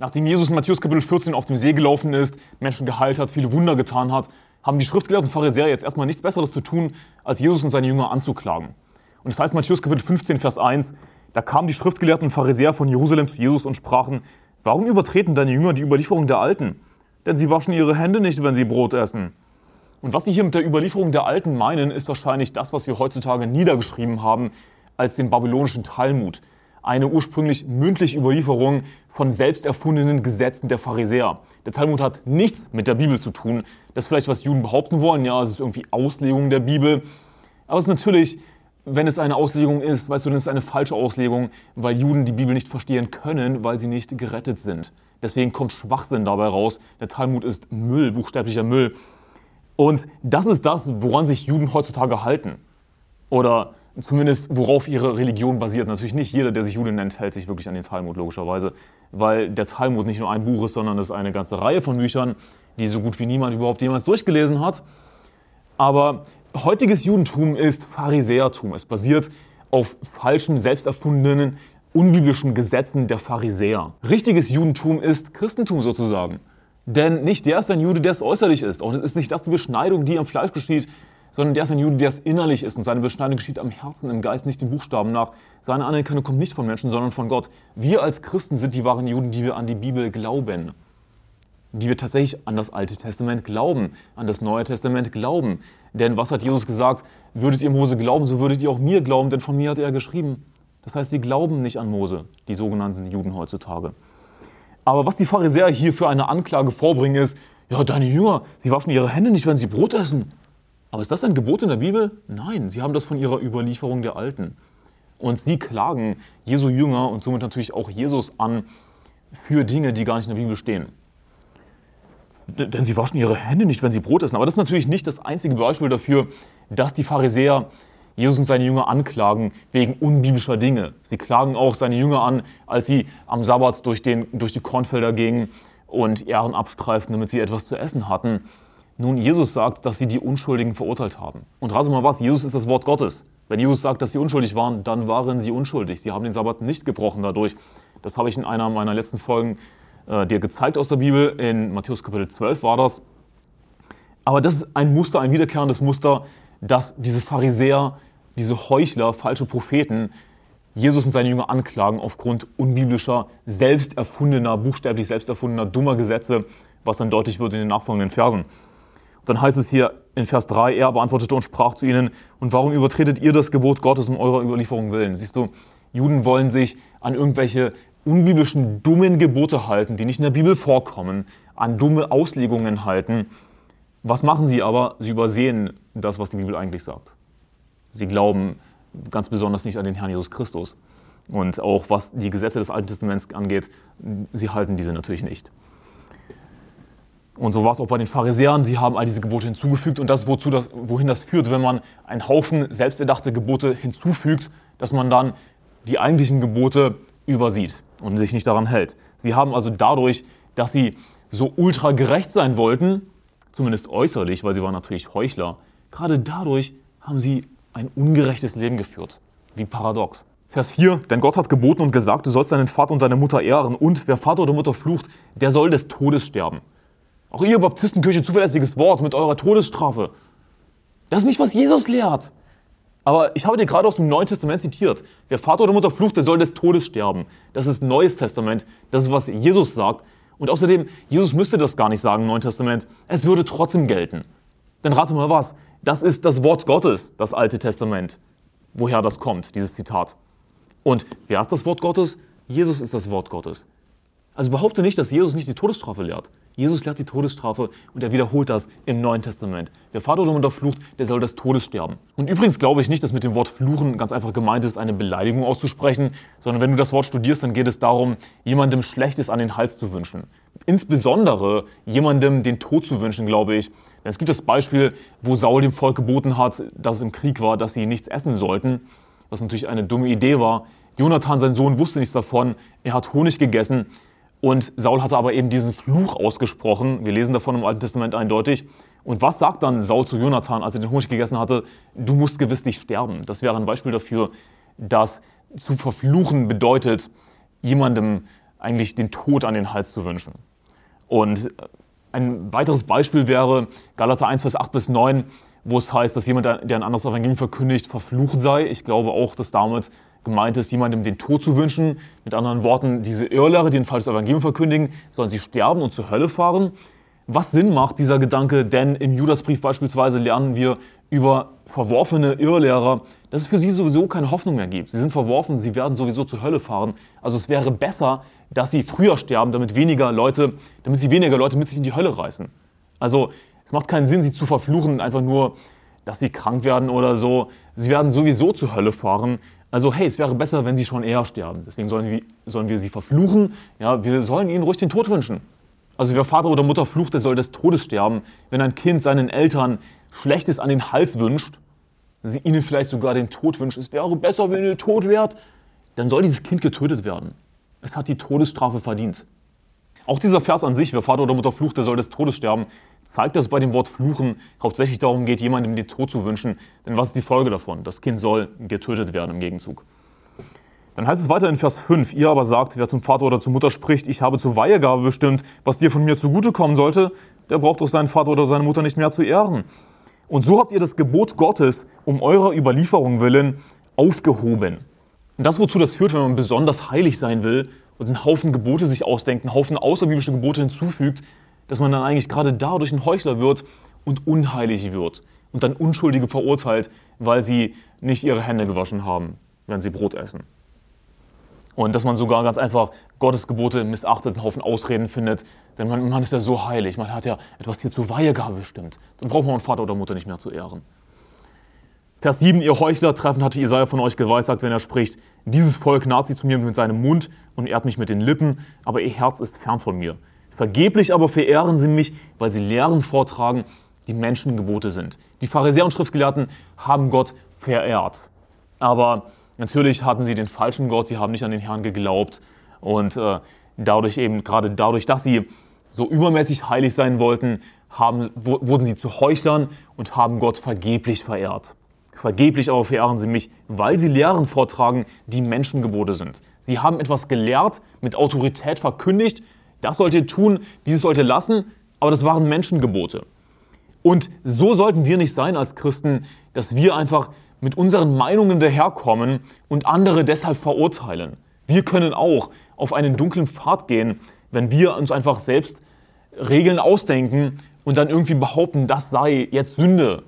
Nachdem Jesus in Matthäus Kapitel 14 auf dem See gelaufen ist, Menschen geheilt hat, viele Wunder getan hat, haben die Schriftgelehrten Pharisäer jetzt erstmal nichts Besseres zu tun, als Jesus und seine Jünger anzuklagen. Und das heißt Matthäus Kapitel 15, Vers 1, da kamen die Schriftgelehrten Pharisäer von Jerusalem zu Jesus und sprachen, warum übertreten deine Jünger die Überlieferung der Alten? Denn sie waschen ihre Hände nicht, wenn sie Brot essen. Und was sie hier mit der Überlieferung der Alten meinen, ist wahrscheinlich das, was wir heutzutage niedergeschrieben haben als den babylonischen Talmud. Eine ursprünglich mündliche Überlieferung von selbst erfundenen Gesetzen der Pharisäer. Der Talmud hat nichts mit der Bibel zu tun. Das ist vielleicht, was Juden behaupten wollen. Ja, es ist irgendwie Auslegung der Bibel. Aber es ist natürlich, wenn es eine Auslegung ist, weißt du, dann ist es eine falsche Auslegung, weil Juden die Bibel nicht verstehen können, weil sie nicht gerettet sind. Deswegen kommt Schwachsinn dabei raus. Der Talmud ist Müll, buchstäblicher Müll. Und das ist das, woran sich Juden heutzutage halten. Oder zumindest worauf ihre Religion basiert. Natürlich nicht jeder, der sich Jude nennt, hält sich wirklich an den Talmud, logischerweise. Weil der Talmud nicht nur ein Buch ist, sondern es ist eine ganze Reihe von Büchern, die so gut wie niemand überhaupt jemals durchgelesen hat. Aber heutiges Judentum ist Pharisäertum. Es basiert auf falschen, selbsterfundenen, unbiblischen Gesetzen der Pharisäer. Richtiges Judentum ist Christentum sozusagen. Denn nicht der ist ein Jude, der es äußerlich ist. Auch es ist nicht das die Beschneidung, die am Fleisch geschieht, sondern der ist ein Jude, der es innerlich ist. Und seine Beschneidung geschieht am Herzen, im Geist, nicht den Buchstaben nach. Seine Anerkennung kommt nicht von Menschen, sondern von Gott. Wir als Christen sind die wahren Juden, die wir an die Bibel glauben. Die wir tatsächlich an das Alte Testament glauben, an das Neue Testament glauben. Denn was hat Jesus gesagt? Würdet ihr Mose glauben, so würdet ihr auch mir glauben, denn von mir hat er geschrieben. Das heißt, sie glauben nicht an Mose, die sogenannten Juden heutzutage. Aber was die Pharisäer hier für eine Anklage vorbringen, ist, ja, deine Jünger, sie waschen ihre Hände nicht, wenn sie Brot essen. Aber ist das ein Gebot in der Bibel? Nein, sie haben das von ihrer Überlieferung der Alten. Und sie klagen Jesu Jünger und somit natürlich auch Jesus an für Dinge, die gar nicht in der Bibel stehen. Denn sie waschen ihre Hände nicht, wenn sie Brot essen. Aber das ist natürlich nicht das einzige Beispiel dafür, dass die Pharisäer Jesus und seine Jünger anklagen wegen unbiblischer Dinge. Sie klagen auch seine Jünger an, als sie am Sabbat durch, den, durch die Kornfelder gingen und Ehren abstreiften, damit sie etwas zu essen hatten. Nun, Jesus sagt, dass sie die Unschuldigen verurteilt haben. Und rate mal was, Jesus ist das Wort Gottes. Wenn Jesus sagt, dass sie unschuldig waren, dann waren sie unschuldig. Sie haben den Sabbat nicht gebrochen dadurch. Das habe ich in einer meiner letzten Folgen äh, dir gezeigt aus der Bibel. In Matthäus Kapitel 12 war das. Aber das ist ein Muster, ein wiederkehrendes Muster, dass diese Pharisäer diese Heuchler, falsche Propheten, Jesus und seine Jünger anklagen aufgrund unbiblischer, selbst erfundener, buchstäblich selbst erfundener, dummer Gesetze, was dann deutlich wird in den nachfolgenden Versen. Dann heißt es hier in Vers 3, er beantwortete und sprach zu ihnen, und warum übertretet ihr das Gebot Gottes um eurer Überlieferung willen? Siehst du, Juden wollen sich an irgendwelche unbiblischen, dummen Gebote halten, die nicht in der Bibel vorkommen, an dumme Auslegungen halten. Was machen sie aber? Sie übersehen das, was die Bibel eigentlich sagt. Sie glauben ganz besonders nicht an den Herrn Jesus Christus. Und auch was die Gesetze des Alten Testaments angeht, sie halten diese natürlich nicht. Und so war es auch bei den Pharisäern. Sie haben all diese Gebote hinzugefügt. Und das, wozu das, wohin das führt, wenn man einen Haufen selbsterdachte Gebote hinzufügt, dass man dann die eigentlichen Gebote übersieht und sich nicht daran hält. Sie haben also dadurch, dass sie so ultra gerecht sein wollten, zumindest äußerlich, weil sie waren natürlich Heuchler, gerade dadurch haben sie ein ungerechtes Leben geführt. Wie paradox. Vers 4, denn Gott hat geboten und gesagt, du sollst deinen Vater und deine Mutter ehren und wer Vater oder Mutter flucht, der soll des Todes sterben. Auch ihr Baptistenkirche, zuverlässiges Wort mit eurer Todesstrafe. Das ist nicht, was Jesus lehrt. Aber ich habe dir gerade aus dem Neuen Testament zitiert. Wer Vater oder Mutter flucht, der soll des Todes sterben. Das ist Neues Testament. Das ist, was Jesus sagt. Und außerdem, Jesus müsste das gar nicht sagen im Neuen Testament. Es würde trotzdem gelten. Dann rate mal was. Das ist das Wort Gottes, das Alte Testament. Woher das kommt, dieses Zitat. Und wer ist das Wort Gottes? Jesus ist das Wort Gottes. Also behaupte nicht, dass Jesus nicht die Todesstrafe lehrt. Jesus lehrt die Todesstrafe und er wiederholt das im Neuen Testament. Wer Vater oder Mutter flucht, der soll des Todes sterben. Und übrigens glaube ich nicht, dass mit dem Wort fluchen ganz einfach gemeint ist, eine Beleidigung auszusprechen, sondern wenn du das Wort studierst, dann geht es darum, jemandem Schlechtes an den Hals zu wünschen. Insbesondere jemandem den Tod zu wünschen, glaube ich, es gibt das Beispiel, wo Saul dem Volk geboten hat, dass es im Krieg war, dass sie nichts essen sollten, was natürlich eine dumme Idee war. Jonathan, sein Sohn, wusste nichts davon. Er hat Honig gegessen und Saul hatte aber eben diesen Fluch ausgesprochen. Wir lesen davon im Alten Testament eindeutig. Und was sagt dann Saul zu Jonathan, als er den Honig gegessen hatte? Du musst gewisslich sterben. Das wäre ein Beispiel dafür, dass zu verfluchen bedeutet, jemandem eigentlich den Tod an den Hals zu wünschen. Und ein weiteres Beispiel wäre Galater 1, Vers 8 bis 9, wo es heißt, dass jemand, der ein anderes Evangelium verkündigt, verflucht sei. Ich glaube auch, dass damit gemeint ist, jemandem den Tod zu wünschen. Mit anderen Worten, diese Irrlehrer, die ein falsches Evangelium verkündigen, sollen sie sterben und zur Hölle fahren. Was Sinn macht dieser Gedanke, denn im Judasbrief beispielsweise lernen wir über verworfene Irrlehrer, dass es für sie sowieso keine Hoffnung mehr gibt. Sie sind verworfen, sie werden sowieso zur Hölle fahren. Also es wäre besser, dass sie früher sterben, damit weniger Leute, damit sie weniger Leute mit sich in die Hölle reißen. Also es macht keinen Sinn, sie zu verfluchen, einfach nur, dass sie krank werden oder so. Sie werden sowieso zur Hölle fahren. Also hey, es wäre besser, wenn sie schon eher sterben. Deswegen sollen wir, sollen wir sie verfluchen. Ja, wir sollen ihnen ruhig den Tod wünschen. Also wer Vater oder Mutter flucht, der soll des Todes sterben. Wenn ein Kind seinen Eltern Schlechtes an den Hals wünscht, sie ihnen vielleicht sogar den Tod wünscht, es wäre besser, wenn ihr tot wärt, dann soll dieses Kind getötet werden. Es hat die Todesstrafe verdient. Auch dieser Vers an sich, wer Vater oder Mutter flucht, der soll des Todes sterben, zeigt, dass es bei dem Wort fluchen hauptsächlich darum geht, jemandem den Tod zu wünschen. Denn was ist die Folge davon? Das Kind soll getötet werden im Gegenzug. Dann heißt es weiter in Vers 5, ihr aber sagt, wer zum Vater oder zur Mutter spricht, ich habe zur Weihegabe bestimmt, was dir von mir zugutekommen sollte, der braucht doch seinen Vater oder seine Mutter nicht mehr zu ehren. Und so habt ihr das Gebot Gottes um eurer Überlieferung willen aufgehoben. Und das, wozu das führt, wenn man besonders heilig sein will und einen Haufen Gebote sich ausdenkt, einen Haufen außerbiblische Gebote hinzufügt, dass man dann eigentlich gerade dadurch ein Heuchler wird und unheilig wird und dann Unschuldige verurteilt, weil sie nicht ihre Hände gewaschen haben, wenn sie Brot essen. Und dass man sogar ganz einfach Gottes Gebote missachtet, einen Haufen Ausreden findet. Denn man, man ist ja so heilig, man hat ja etwas hier zur Weihegabe bestimmt. Dann braucht man Vater oder Mutter nicht mehr zu ehren. Vers 7, ihr Heuchler treffen, hatte Jesaja von euch geweissagt, wenn er spricht, dieses Volk naht sich zu mir mit seinem Mund und ehrt mich mit den Lippen, aber ihr Herz ist fern von mir. Vergeblich aber verehren sie mich, weil sie Lehren vortragen, die Menschengebote sind. Die Pharisäer und Schriftgelehrten haben Gott verehrt. Aber Natürlich hatten sie den falschen Gott, sie haben nicht an den Herrn geglaubt und äh, dadurch eben, gerade dadurch, dass sie so übermäßig heilig sein wollten, haben, wurden sie zu Heuchlern und haben Gott vergeblich verehrt. Vergeblich aber verehren sie mich, weil sie Lehren vortragen, die Menschengebote sind. Sie haben etwas gelehrt, mit Autorität verkündigt, das sollt ihr tun, dieses sollt ihr lassen, aber das waren Menschengebote. Und so sollten wir nicht sein als Christen, dass wir einfach mit unseren Meinungen daherkommen und andere deshalb verurteilen. Wir können auch auf einen dunklen Pfad gehen, wenn wir uns einfach selbst Regeln ausdenken und dann irgendwie behaupten, das sei jetzt Sünde,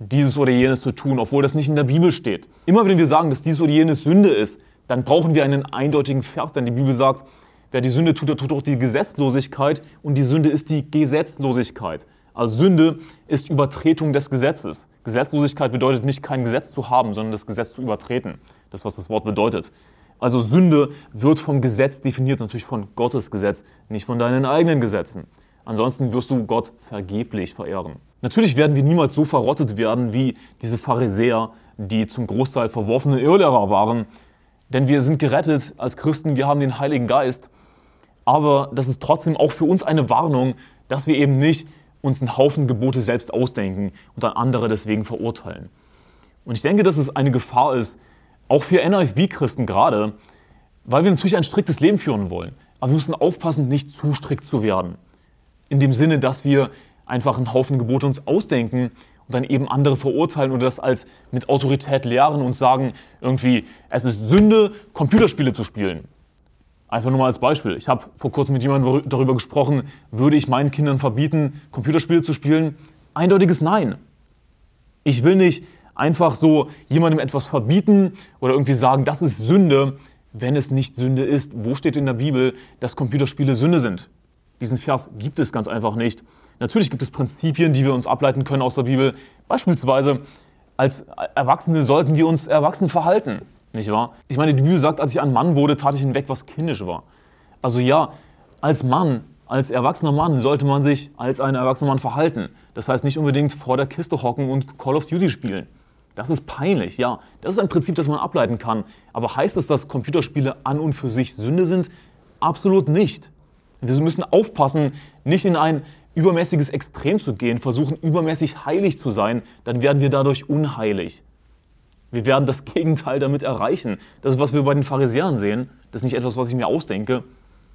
dieses oder jenes zu tun, obwohl das nicht in der Bibel steht. Immer wenn wir sagen, dass dieses oder jenes Sünde ist, dann brauchen wir einen eindeutigen Vers, denn die Bibel sagt, wer die Sünde tut, der tut auch die Gesetzlosigkeit und die Sünde ist die Gesetzlosigkeit. Also Sünde ist Übertretung des Gesetzes. Gesetzlosigkeit bedeutet nicht, kein Gesetz zu haben, sondern das Gesetz zu übertreten. Das, was das Wort bedeutet. Also Sünde wird vom Gesetz definiert, natürlich von Gottes Gesetz, nicht von deinen eigenen Gesetzen. Ansonsten wirst du Gott vergeblich verehren. Natürlich werden wir niemals so verrottet werden wie diese Pharisäer, die zum Großteil verworfene Irrlehrer waren. Denn wir sind gerettet als Christen, wir haben den Heiligen Geist. Aber das ist trotzdem auch für uns eine Warnung, dass wir eben nicht uns einen Haufen Gebote selbst ausdenken und dann andere deswegen verurteilen. Und ich denke, dass es eine Gefahr ist, auch für NFB-Christen gerade, weil wir natürlich ein striktes Leben führen wollen. Aber wir müssen aufpassen, nicht zu strikt zu werden. In dem Sinne, dass wir einfach einen Haufen Gebote uns ausdenken und dann eben andere verurteilen oder das als mit Autorität lehren und sagen, irgendwie, es ist Sünde, Computerspiele zu spielen. Einfach nur mal als Beispiel. Ich habe vor kurzem mit jemandem darüber gesprochen, würde ich meinen Kindern verbieten, Computerspiele zu spielen? Eindeutiges Nein. Ich will nicht einfach so jemandem etwas verbieten oder irgendwie sagen, das ist Sünde, wenn es nicht Sünde ist. Wo steht in der Bibel, dass Computerspiele Sünde sind? Diesen Vers gibt es ganz einfach nicht. Natürlich gibt es Prinzipien, die wir uns ableiten können aus der Bibel. Beispielsweise, als Erwachsene sollten wir uns erwachsen verhalten. Nicht wahr? Ich meine, die Bibel sagt, als ich ein Mann wurde, tat ich hinweg, was kindisch war. Also ja, als Mann, als erwachsener Mann sollte man sich als ein erwachsener Mann verhalten. Das heißt nicht unbedingt vor der Kiste hocken und Call of Duty spielen. Das ist peinlich, ja. Das ist ein Prinzip, das man ableiten kann. Aber heißt es, dass Computerspiele an und für sich Sünde sind? Absolut nicht. Wir müssen aufpassen, nicht in ein übermäßiges Extrem zu gehen, versuchen übermäßig heilig zu sein, dann werden wir dadurch unheilig. Wir werden das Gegenteil damit erreichen. Das ist, was wir bei den Pharisäern sehen. Das ist nicht etwas, was ich mir ausdenke.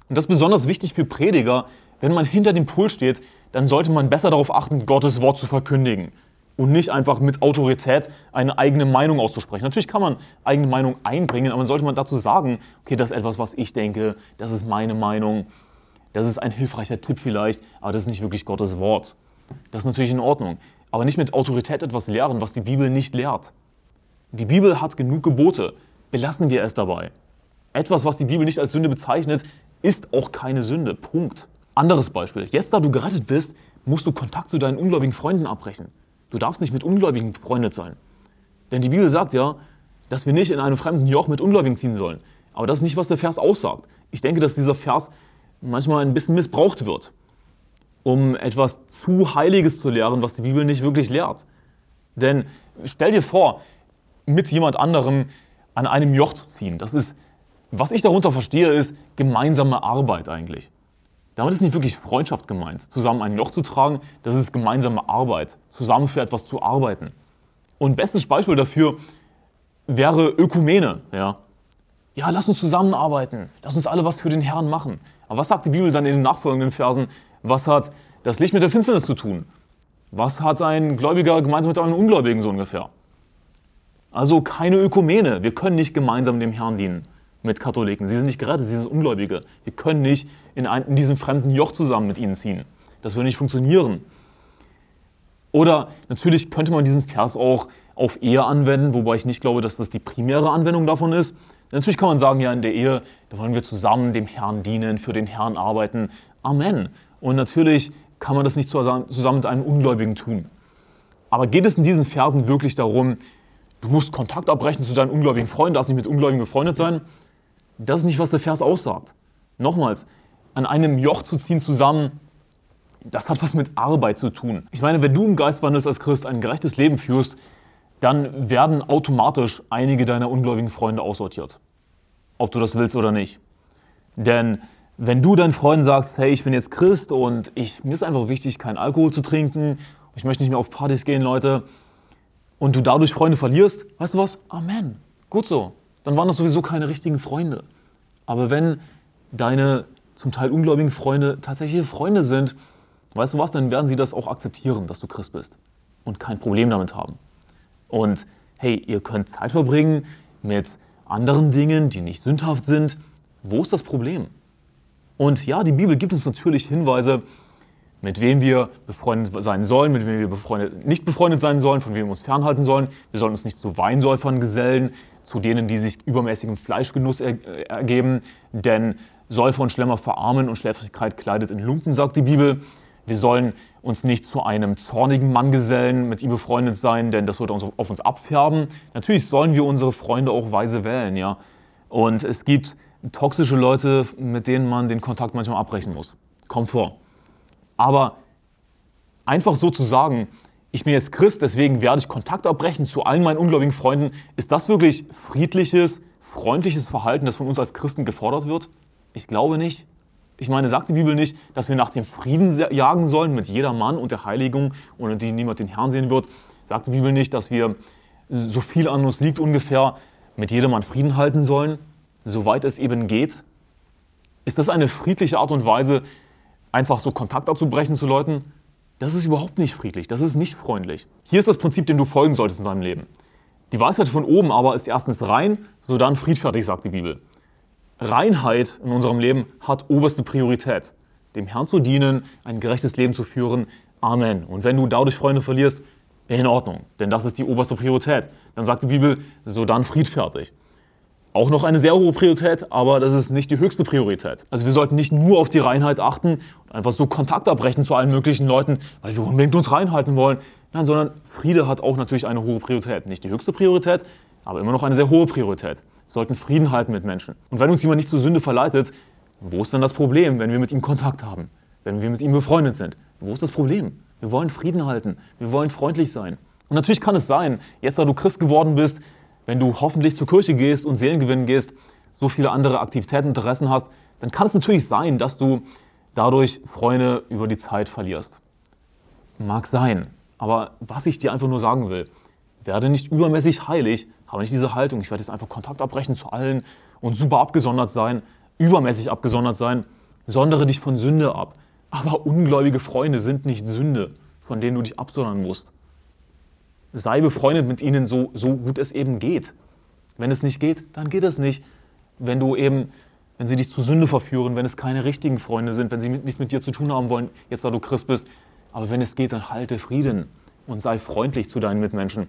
Und das ist besonders wichtig für Prediger. Wenn man hinter dem Pult steht, dann sollte man besser darauf achten, Gottes Wort zu verkündigen und nicht einfach mit Autorität eine eigene Meinung auszusprechen. Natürlich kann man eigene Meinung einbringen, aber dann sollte man dazu sagen, okay, das ist etwas, was ich denke, das ist meine Meinung, das ist ein hilfreicher Tipp vielleicht, aber das ist nicht wirklich Gottes Wort. Das ist natürlich in Ordnung. Aber nicht mit Autorität etwas lehren, was die Bibel nicht lehrt. Die Bibel hat genug Gebote. Belassen wir es dabei. Etwas, was die Bibel nicht als Sünde bezeichnet, ist auch keine Sünde. Punkt. Anderes Beispiel. Jetzt, da du gerettet bist, musst du Kontakt zu deinen ungläubigen Freunden abbrechen. Du darfst nicht mit Ungläubigen befreundet sein. Denn die Bibel sagt ja, dass wir nicht in einem fremden Joch mit Ungläubigen ziehen sollen. Aber das ist nicht, was der Vers aussagt. Ich denke, dass dieser Vers manchmal ein bisschen missbraucht wird, um etwas zu Heiliges zu lehren, was die Bibel nicht wirklich lehrt. Denn stell dir vor, mit jemand anderem an einem Joch zu ziehen. Das ist, was ich darunter verstehe, ist gemeinsame Arbeit eigentlich. Damit ist nicht wirklich Freundschaft gemeint, zusammen ein Joch zu tragen, das ist gemeinsame Arbeit, zusammen für etwas zu arbeiten. Und bestes Beispiel dafür wäre Ökumene. Ja, ja lass uns zusammenarbeiten, lass uns alle was für den Herrn machen. Aber was sagt die Bibel dann in den nachfolgenden Versen? Was hat das Licht mit der Finsternis zu tun? Was hat ein Gläubiger gemeinsam mit einem Ungläubigen so ungefähr? Also keine Ökumene. Wir können nicht gemeinsam dem Herrn dienen mit Katholiken. Sie sind nicht gerettet, sie sind Ungläubige. Wir können nicht in, ein, in diesem fremden Joch zusammen mit ihnen ziehen. Das würde nicht funktionieren. Oder natürlich könnte man diesen Vers auch auf Ehe anwenden, wobei ich nicht glaube, dass das die primäre Anwendung davon ist. Natürlich kann man sagen, ja, in der Ehe, da wollen wir zusammen dem Herrn dienen, für den Herrn arbeiten. Amen. Und natürlich kann man das nicht zusammen mit einem Ungläubigen tun. Aber geht es in diesen Versen wirklich darum, du musst Kontakt abbrechen zu deinen ungläubigen Freunden, darfst nicht mit Ungläubigen befreundet sein? Das ist nicht, was der Vers aussagt. Nochmals, an einem Joch zu ziehen zusammen, das hat was mit Arbeit zu tun. Ich meine, wenn du im Geist wandelst als Christ, ein gerechtes Leben führst, dann werden automatisch einige deiner ungläubigen Freunde aussortiert. Ob du das willst oder nicht. Denn wenn du deinen Freunden sagst, hey, ich bin jetzt Christ und ich, mir ist einfach wichtig, keinen Alkohol zu trinken, ich möchte nicht mehr auf Partys gehen, Leute, und du dadurch Freunde verlierst, weißt du was? Amen. Gut so dann waren das sowieso keine richtigen Freunde. Aber wenn deine zum Teil ungläubigen Freunde tatsächliche Freunde sind, weißt du was, dann werden sie das auch akzeptieren, dass du Christ bist und kein Problem damit haben. Und hey, ihr könnt Zeit verbringen mit anderen Dingen, die nicht sündhaft sind. Wo ist das Problem? Und ja, die Bibel gibt uns natürlich Hinweise, mit wem wir befreundet sein sollen, mit wem wir befreundet, nicht befreundet sein sollen, von wem wir uns fernhalten sollen. Wir sollen uns nicht zu Weinsäufern gesellen, zu denen, die sich übermäßigem Fleischgenuss er, ergeben. Denn Säufer und Schlemmer verarmen und Schläfrigkeit kleidet in Lumpen, sagt die Bibel. Wir sollen uns nicht zu einem zornigen Mann gesellen, mit ihm befreundet sein, denn das wird uns auf uns abfärben. Natürlich sollen wir unsere Freunde auch weise wählen, ja. Und es gibt toxische Leute, mit denen man den Kontakt manchmal abbrechen muss. Kommt vor. Aber einfach so zu sagen, ich bin jetzt Christ, deswegen werde ich Kontakt abbrechen zu allen meinen ungläubigen Freunden. Ist das wirklich friedliches, freundliches Verhalten, das von uns als Christen gefordert wird? Ich glaube nicht. Ich meine, sagt die Bibel nicht, dass wir nach dem Frieden jagen sollen mit jeder Mann und der Heiligung, ohne die niemand den Herrn sehen wird? Sagt die Bibel nicht, dass wir, so viel an uns liegt ungefähr, mit jedem Mann Frieden halten sollen, soweit es eben geht? Ist das eine friedliche Art und Weise, einfach so Kontakt abzubrechen zu Leuten? Das ist überhaupt nicht friedlich, das ist nicht freundlich. Hier ist das Prinzip, dem du folgen solltest in deinem Leben. Die Weisheit von oben aber ist erstens rein, sodann friedfertig, sagt die Bibel. Reinheit in unserem Leben hat oberste Priorität. Dem Herrn zu dienen, ein gerechtes Leben zu führen. Amen. Und wenn du dadurch Freunde verlierst, in Ordnung, denn das ist die oberste Priorität. Dann sagt die Bibel, sodann friedfertig auch noch eine sehr hohe Priorität, aber das ist nicht die höchste Priorität. Also wir sollten nicht nur auf die Reinheit achten und einfach so Kontakt abbrechen zu allen möglichen Leuten, weil wir unbedingt uns reinhalten wollen. Nein, sondern Friede hat auch natürlich eine hohe Priorität. Nicht die höchste Priorität, aber immer noch eine sehr hohe Priorität. Sollten Frieden halten mit Menschen. Und wenn uns jemand nicht zur Sünde verleitet, wo ist dann das Problem, wenn wir mit ihm Kontakt haben? Wenn wir mit ihm befreundet sind? Wo ist das Problem? Wir wollen Frieden halten. Wir wollen freundlich sein. Und natürlich kann es sein, jetzt da du Christ geworden bist, wenn du hoffentlich zur Kirche gehst und Seelengewinnen gehst, so viele andere Aktivitäten, Interessen hast, dann kann es natürlich sein, dass du dadurch Freunde über die Zeit verlierst. Mag sein. Aber was ich dir einfach nur sagen will, werde nicht übermäßig heilig, habe nicht diese Haltung, ich werde jetzt einfach Kontakt abbrechen zu allen und super abgesondert sein, übermäßig abgesondert sein. Sondere dich von Sünde ab. Aber ungläubige Freunde sind nicht Sünde, von denen du dich absondern musst. Sei befreundet mit ihnen so, so gut es eben geht. Wenn es nicht geht, dann geht es nicht. Wenn du eben, wenn sie dich zu Sünde verführen, wenn es keine richtigen Freunde sind, wenn sie nichts mit dir zu tun haben wollen, jetzt da du Christ bist. Aber wenn es geht, dann halte Frieden und sei freundlich zu deinen Mitmenschen.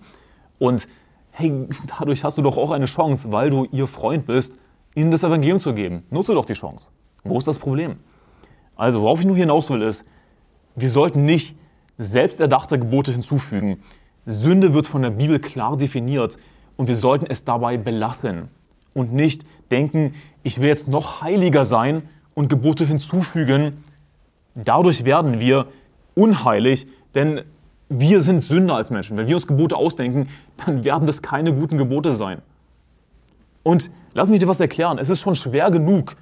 Und hey, dadurch hast du doch auch eine Chance, weil du ihr Freund bist, ihnen das Evangelium zu geben. Nutze doch die Chance. Wo ist das Problem? Also, worauf ich nur hinaus will, ist, wir sollten nicht selbsterdachte Gebote hinzufügen. Sünde wird von der Bibel klar definiert und wir sollten es dabei belassen und nicht denken, ich will jetzt noch heiliger sein und Gebote hinzufügen. Dadurch werden wir unheilig, denn wir sind Sünder als Menschen. Wenn wir uns Gebote ausdenken, dann werden das keine guten Gebote sein. Und lass mich dir was erklären. Es ist schon schwer genug,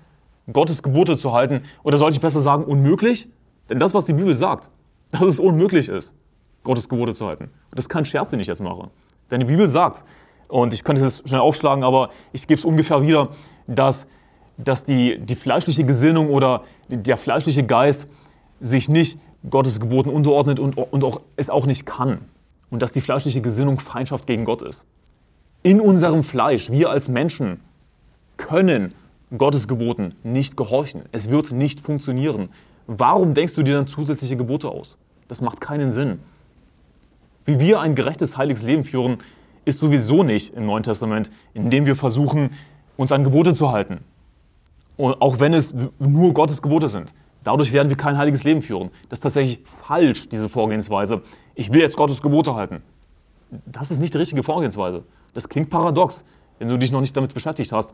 Gottes Gebote zu halten. Oder sollte ich besser sagen, unmöglich? Denn das, was die Bibel sagt, dass es unmöglich ist, Gottes Gebote zu halten. Und das ist kein Scherz, den ich jetzt mache. Denn die Bibel sagt, und ich könnte es schnell aufschlagen, aber ich gebe es ungefähr wieder, dass, dass die, die fleischliche Gesinnung oder der fleischliche Geist sich nicht Gottes Geboten unterordnet und, und auch, es auch nicht kann. Und dass die fleischliche Gesinnung Feindschaft gegen Gott ist. In unserem Fleisch, wir als Menschen, können Gottes Geboten nicht gehorchen. Es wird nicht funktionieren. Warum denkst du dir dann zusätzliche Gebote aus? Das macht keinen Sinn. Wie wir ein gerechtes, heiliges Leben führen, ist sowieso nicht im Neuen Testament, indem wir versuchen, uns an Gebote zu halten. Und auch wenn es nur Gottes Gebote sind. Dadurch werden wir kein heiliges Leben führen. Das ist tatsächlich falsch, diese Vorgehensweise. Ich will jetzt Gottes Gebote halten. Das ist nicht die richtige Vorgehensweise. Das klingt paradox, wenn du dich noch nicht damit beschäftigt hast.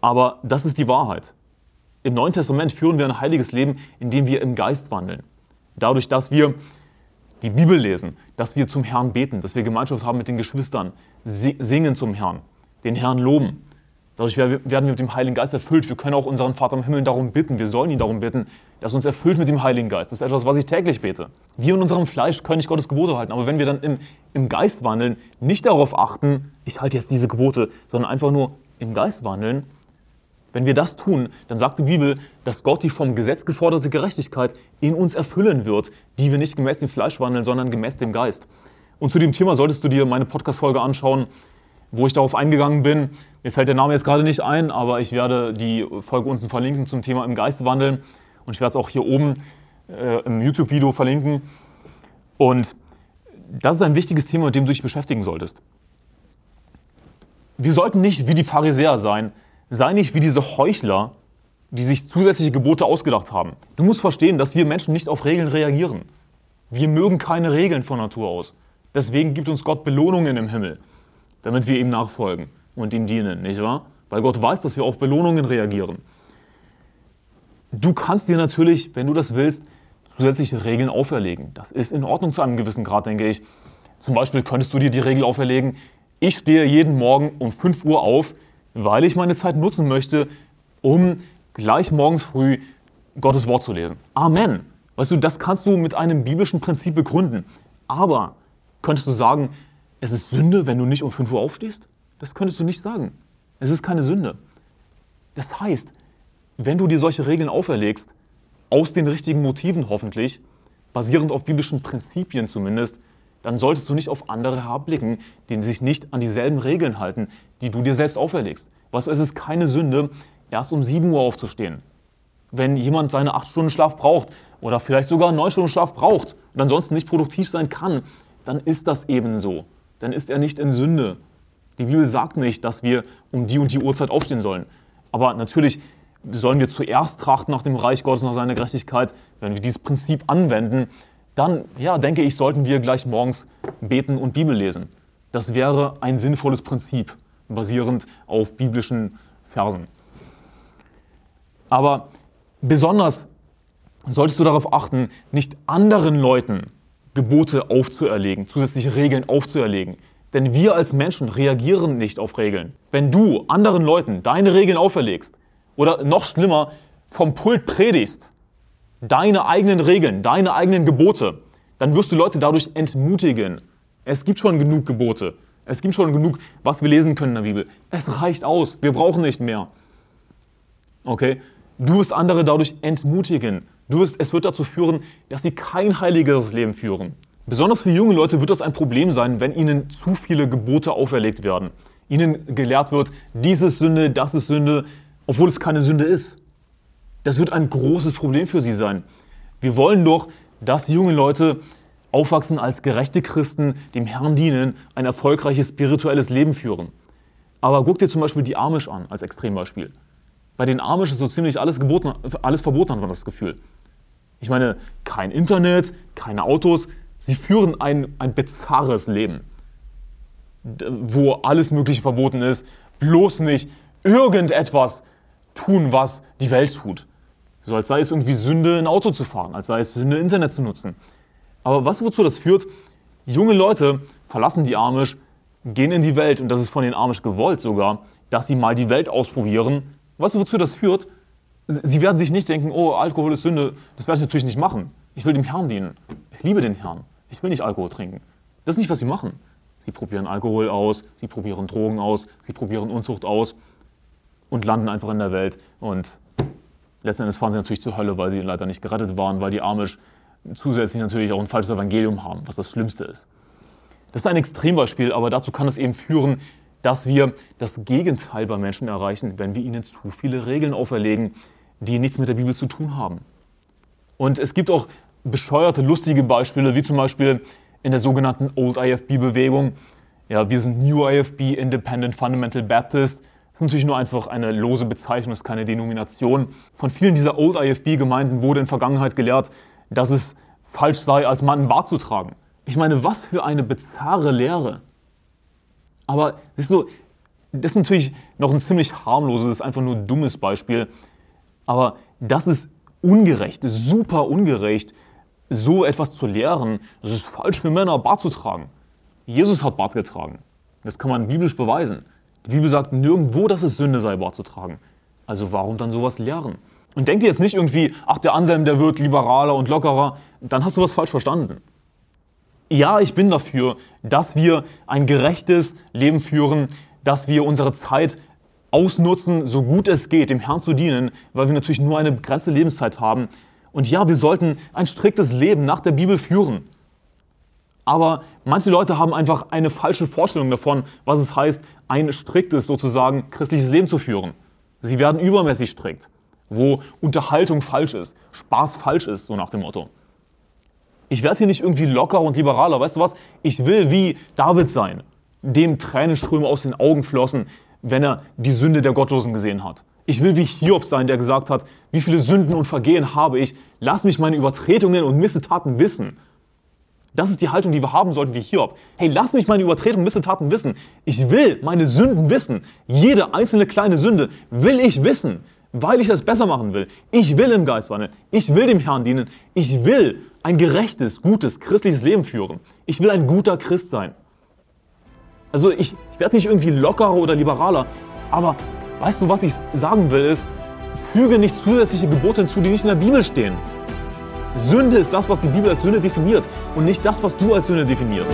Aber das ist die Wahrheit. Im Neuen Testament führen wir ein heiliges Leben, indem wir im Geist wandeln. Dadurch, dass wir die Bibel lesen, dass wir zum Herrn beten, dass wir Gemeinschaft haben mit den Geschwistern, singen zum Herrn, den Herrn loben. Dadurch werden wir mit dem Heiligen Geist erfüllt. Wir können auch unseren Vater im Himmel darum bitten, wir sollen ihn darum bitten, dass uns erfüllt mit dem Heiligen Geist. Das ist etwas, was ich täglich bete. Wir in unserem Fleisch können nicht Gottes Gebote halten, aber wenn wir dann im, im Geist wandeln, nicht darauf achten, ich halte jetzt diese Gebote, sondern einfach nur im Geist wandeln, wenn wir das tun, dann sagt die Bibel, dass Gott die vom Gesetz geforderte Gerechtigkeit in uns erfüllen wird, die wir nicht gemäß dem Fleisch wandeln, sondern gemäß dem Geist. Und zu dem Thema solltest du dir meine Podcast-Folge anschauen, wo ich darauf eingegangen bin. Mir fällt der Name jetzt gerade nicht ein, aber ich werde die Folge unten verlinken zum Thema im Geist wandeln. Und ich werde es auch hier oben äh, im YouTube-Video verlinken. Und das ist ein wichtiges Thema, mit dem du dich beschäftigen solltest. Wir sollten nicht wie die Pharisäer sein, sei nicht wie diese Heuchler, die sich zusätzliche Gebote ausgedacht haben. Du musst verstehen, dass wir Menschen nicht auf Regeln reagieren. Wir mögen keine Regeln von Natur aus. Deswegen gibt uns Gott Belohnungen im Himmel, damit wir ihm nachfolgen und ihm dienen, nicht wahr? Weil Gott weiß, dass wir auf Belohnungen reagieren. Du kannst dir natürlich, wenn du das willst, zusätzliche Regeln auferlegen. Das ist in Ordnung zu einem gewissen Grad, denke ich. Zum Beispiel könntest du dir die Regel auferlegen, ich stehe jeden Morgen um 5 Uhr auf, weil ich meine Zeit nutzen möchte, um gleich morgens früh Gottes Wort zu lesen. Amen. Weißt du, das kannst du mit einem biblischen Prinzip begründen. Aber könntest du sagen, es ist Sünde, wenn du nicht um 5 Uhr aufstehst? Das könntest du nicht sagen. Es ist keine Sünde. Das heißt, wenn du dir solche Regeln auferlegst, aus den richtigen Motiven hoffentlich, basierend auf biblischen Prinzipien zumindest, dann solltest du nicht auf andere herabblicken, die sich nicht an dieselben Regeln halten, die du dir selbst auferlegst. Weißt du, es ist keine Sünde, erst um 7 Uhr aufzustehen. Wenn jemand seine 8 Stunden Schlaf braucht oder vielleicht sogar 9 Stunden Schlaf braucht und ansonsten nicht produktiv sein kann, dann ist das eben so. Dann ist er nicht in Sünde. Die Bibel sagt nicht, dass wir um die und die Uhrzeit aufstehen sollen. Aber natürlich sollen wir zuerst trachten nach dem Reich Gottes, nach seiner Gerechtigkeit. Wenn wir dieses Prinzip anwenden, dann, ja, denke ich, sollten wir gleich morgens beten und Bibel lesen. Das wäre ein sinnvolles Prinzip, basierend auf biblischen Versen. Aber besonders solltest du darauf achten, nicht anderen Leuten Gebote aufzuerlegen, zusätzliche Regeln aufzuerlegen. Denn wir als Menschen reagieren nicht auf Regeln. Wenn du anderen Leuten deine Regeln auferlegst oder noch schlimmer vom Pult predigst, deine eigenen Regeln, deine eigenen Gebote, dann wirst du Leute dadurch entmutigen. Es gibt schon genug Gebote. Es gibt schon genug, was wir lesen können in der Bibel. Es reicht aus. Wir brauchen nicht mehr. Okay? Du wirst andere dadurch entmutigen. Du wirst, es wird dazu führen, dass sie kein heiligeres Leben führen. Besonders für junge Leute wird das ein Problem sein, wenn ihnen zu viele Gebote auferlegt werden. Ihnen gelehrt wird, dies ist Sünde, das ist Sünde, obwohl es keine Sünde ist. Das wird ein großes Problem für sie sein. Wir wollen doch, dass junge Leute aufwachsen als gerechte Christen, dem Herrn dienen, ein erfolgreiches spirituelles Leben führen. Aber guck dir zum Beispiel die Amish an als Extrembeispiel. Bei den Amish ist so ziemlich alles, geboten, alles verboten, hat man das Gefühl. Ich meine, kein Internet, keine Autos. Sie führen ein, ein bizarres Leben, wo alles Mögliche verboten ist. Bloß nicht irgendetwas tun, was die Welt tut. So als sei es irgendwie Sünde, ein Auto zu fahren, als sei es Sünde, Internet zu nutzen. Aber was wozu das führt? Junge Leute verlassen die Amish, gehen in die Welt und das ist von den Amish gewollt sogar, dass sie mal die Welt ausprobieren. Du, wozu das führt? Sie werden sich nicht denken, oh, Alkohol ist Sünde, das werde ich natürlich nicht machen. Ich will dem Herrn dienen. Ich liebe den Herrn. Ich will nicht Alkohol trinken. Das ist nicht, was sie machen. Sie probieren Alkohol aus, sie probieren Drogen aus, sie probieren Unzucht aus und landen einfach in der Welt. Und letzten Endes fahren sie natürlich zur Hölle, weil sie leider nicht gerettet waren, weil die Amish zusätzlich natürlich auch ein falsches Evangelium haben, was das Schlimmste ist. Das ist ein Extrembeispiel, aber dazu kann es eben führen, dass wir das Gegenteil bei Menschen erreichen, wenn wir ihnen zu viele Regeln auferlegen, die nichts mit der Bibel zu tun haben. Und es gibt auch bescheuerte, lustige Beispiele, wie zum Beispiel in der sogenannten Old IFB-Bewegung. Ja, wir sind New IFB, Independent Fundamental Baptist. Das ist natürlich nur einfach eine lose Bezeichnung, ist keine Denomination. Von vielen dieser Old IFB-Gemeinden wurde in Vergangenheit gelehrt, dass es falsch sei, als Mann Bart zu tragen. Ich meine, was für eine bizarre Lehre. Aber siehst du, das ist natürlich noch ein ziemlich harmloses, einfach nur dummes Beispiel. Aber das ist ungerecht, super ungerecht, so etwas zu lehren. Es ist falsch für Männer, Bart zu tragen. Jesus hat Bart getragen. Das kann man biblisch beweisen. Die Bibel sagt nirgendwo, dass es Sünde sei, Bart zu tragen. Also warum dann sowas lehren? Und denk dir jetzt nicht irgendwie, ach, der Anselm, der wird liberaler und lockerer, dann hast du was falsch verstanden. Ja, ich bin dafür, dass wir ein gerechtes Leben führen, dass wir unsere Zeit ausnutzen, so gut es geht, dem Herrn zu dienen, weil wir natürlich nur eine begrenzte Lebenszeit haben. Und ja, wir sollten ein striktes Leben nach der Bibel führen. Aber manche Leute haben einfach eine falsche Vorstellung davon, was es heißt, ein striktes, sozusagen christliches Leben zu führen. Sie werden übermäßig strikt wo Unterhaltung falsch ist, Spaß falsch ist, so nach dem Motto. Ich werde hier nicht irgendwie locker und liberaler, weißt du was? Ich will wie David sein, dem Tränenströme aus den Augen flossen, wenn er die Sünde der Gottlosen gesehen hat. Ich will wie Hiob sein, der gesagt hat, wie viele Sünden und Vergehen habe ich, lass mich meine Übertretungen und Missetaten wissen. Das ist die Haltung, die wir haben sollten wie Hiob. Hey, lass mich meine Übertretungen und Missetaten wissen. Ich will meine Sünden wissen. Jede einzelne kleine Sünde will ich wissen weil ich es besser machen will. Ich will im Geist wandeln. Ich will dem Herrn dienen. Ich will ein gerechtes, gutes, christliches Leben führen. Ich will ein guter Christ sein. Also ich, ich werde nicht irgendwie lockerer oder liberaler, aber weißt du, was ich sagen will, ist, füge nicht zusätzliche Gebote hinzu, die nicht in der Bibel stehen. Sünde ist das, was die Bibel als Sünde definiert und nicht das, was du als Sünde definierst.